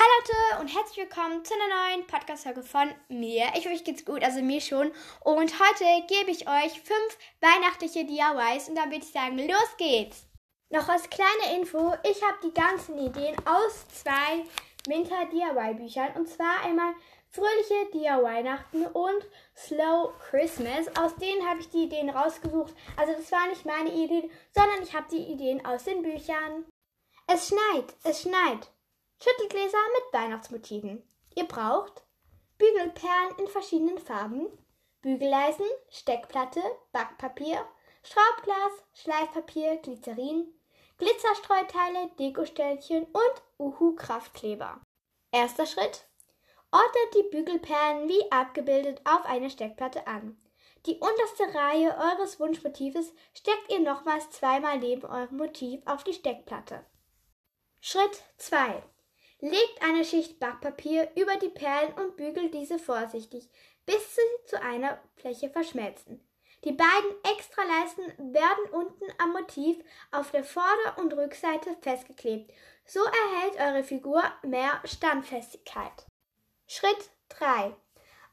Hallo Leute und herzlich willkommen zu einer neuen Podcast-Folge von mir. Ich hoffe, euch geht's gut, also mir schon. Und heute gebe ich euch fünf weihnachtliche DIYs und dann würde ich sagen, los geht's! Noch als kleine Info, ich habe die ganzen Ideen aus zwei Winter DIY-Büchern und zwar einmal Fröhliche DIY-Weihnachten und Slow Christmas. Aus denen habe ich die Ideen rausgesucht. Also das war nicht meine Idee, sondern ich habe die Ideen aus den Büchern. Es schneit, es schneit. Schüttelgläser mit Weihnachtsmotiven. Ihr braucht Bügelperlen in verschiedenen Farben, Bügeleisen, Steckplatte, Backpapier, Schraubglas, Schleifpapier, Glycerin, Glitzerstreuteile, Dekostellchen und Uhu-Kraftkleber. Erster Schritt. Ordnet die Bügelperlen wie abgebildet auf eine Steckplatte an. Die unterste Reihe eures Wunschmotives steckt ihr nochmals zweimal neben eurem Motiv auf die Steckplatte. Schritt 2. Legt eine Schicht Backpapier über die Perlen und bügelt diese vorsichtig, bis sie zu einer Fläche verschmelzen. Die beiden Extraleisten werden unten am Motiv auf der Vorder- und Rückseite festgeklebt. So erhält eure Figur mehr Standfestigkeit. Schritt 3.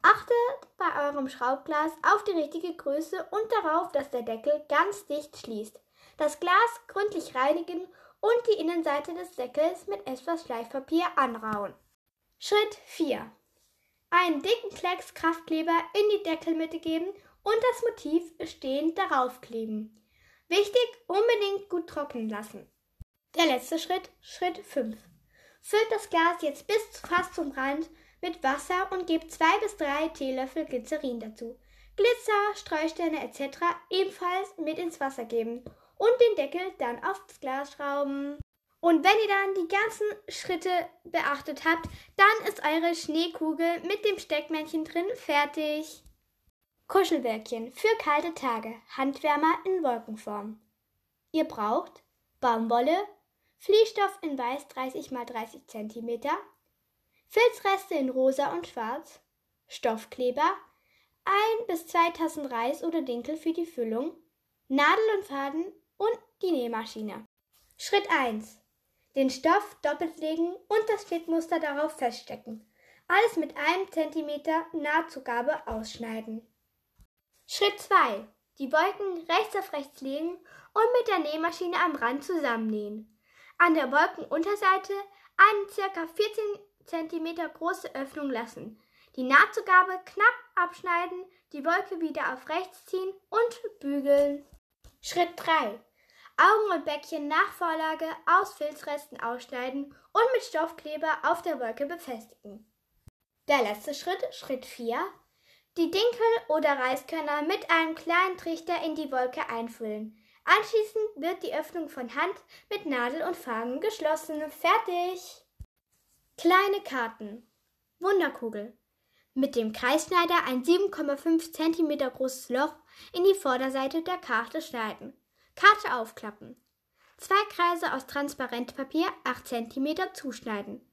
Achtet bei eurem Schraubglas auf die richtige Größe und darauf, dass der Deckel ganz dicht schließt. Das Glas gründlich reinigen und die Innenseite des Deckels mit etwas Schleifpapier anrauen. Schritt 4. Einen dicken Klecks Kraftkleber in die Deckelmitte geben und das Motiv stehend darauf kleben. Wichtig, unbedingt gut trocknen lassen. Der letzte Schritt, Schritt 5. Füllt das Glas jetzt bis fast zum Rand mit Wasser und gebt zwei bis drei Teelöffel Glycerin dazu. Glitzer, Streusterne etc. ebenfalls mit ins Wasser geben und den Deckel dann aufs Glas schrauben. Und wenn ihr dann die ganzen Schritte beachtet habt, dann ist eure Schneekugel mit dem Steckmännchen drin fertig. Kuschelwölkchen für kalte Tage, Handwärmer in Wolkenform. Ihr braucht Baumwolle, Fließstoff in weiß 30 x 30 cm, Filzreste in rosa und schwarz, Stoffkleber, ein bis zwei Tassen Reis oder Dinkel für die Füllung, Nadel und Faden und die Nähmaschine. Schritt 1. Den Stoff doppelt legen und das Flickmuster darauf feststecken. Alles mit einem Zentimeter Nahtzugabe ausschneiden. Schritt 2. Die Wolken rechts auf rechts legen und mit der Nähmaschine am Rand zusammennähen. An der Wolkenunterseite eine ca. 14 cm große Öffnung lassen. Die Nahtzugabe knapp abschneiden, die Wolke wieder auf rechts ziehen und bügeln. Schritt 3. Augen und Bäckchen nach Vorlage aus Filzresten ausschneiden und mit Stoffkleber auf der Wolke befestigen. Der letzte Schritt, Schritt 4. Die Dinkel oder Reiskörner mit einem kleinen Trichter in die Wolke einfüllen. Anschließend wird die Öffnung von Hand mit Nadel und Faden geschlossen. Fertig! Kleine Karten. Wunderkugel. Mit dem Kreisschneider ein 7,5 cm großes Loch in die Vorderseite der Karte schneiden. Karte aufklappen. Zwei Kreise aus Transparentpapier 8 cm zuschneiden.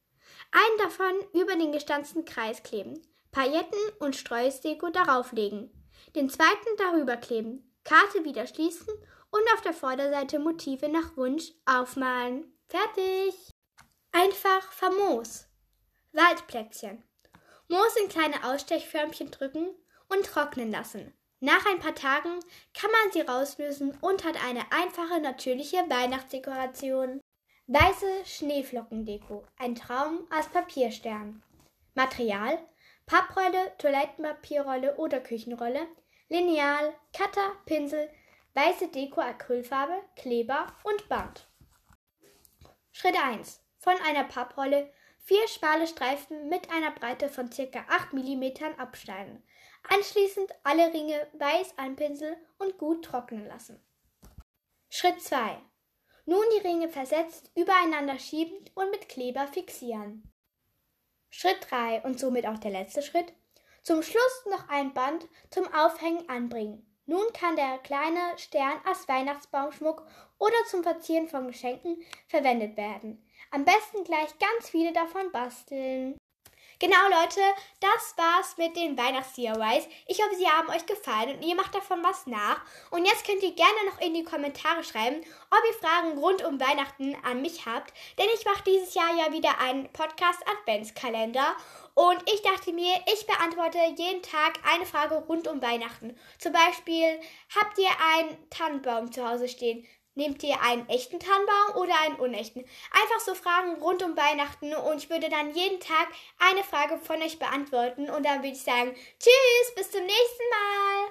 Einen davon über den gestanzten Kreis kleben. Pailletten und Streusdeko darauf legen. Den zweiten darüber kleben. Karte wieder schließen und auf der Vorderseite Motive nach Wunsch aufmalen. Fertig! Einfach famos. Waldplätzchen. Moos in kleine Ausstechförmchen drücken und trocknen lassen. Nach ein paar Tagen kann man sie rauslösen und hat eine einfache, natürliche Weihnachtsdekoration. Weiße Schneeflockendeko, ein Traum aus Papierstern. Material: Papprolle, Toilettenpapierrolle oder Küchenrolle, Lineal, Cutter, Pinsel, weiße Deko, Acrylfarbe, Kleber und Band. Schritt 1. Von einer Papprolle vier schmale Streifen mit einer Breite von ca. 8 mm abschneiden. Anschließend alle Ringe weiß anpinseln und gut trocknen lassen. Schritt 2. Nun die Ringe versetzt übereinander schiebend und mit Kleber fixieren. Schritt 3 und somit auch der letzte Schritt. Zum Schluss noch ein Band zum Aufhängen anbringen. Nun kann der kleine Stern als Weihnachtsbaumschmuck oder zum Verzieren von Geschenken verwendet werden. Am besten gleich ganz viele davon basteln. Genau, Leute, das war's mit den Weihnachts-DIYs. Ich hoffe, sie haben euch gefallen und ihr macht davon was nach. Und jetzt könnt ihr gerne noch in die Kommentare schreiben, ob ihr Fragen rund um Weihnachten an mich habt. Denn ich mache dieses Jahr ja wieder einen Podcast-Adventskalender. Und ich dachte mir, ich beantworte jeden Tag eine Frage rund um Weihnachten. Zum Beispiel, habt ihr einen Tannenbaum zu Hause stehen? Nehmt ihr einen echten Tannenbaum oder einen unechten? Einfach so Fragen rund um Weihnachten und ich würde dann jeden Tag eine Frage von euch beantworten und dann würde ich sagen, tschüss, bis zum nächsten Mal.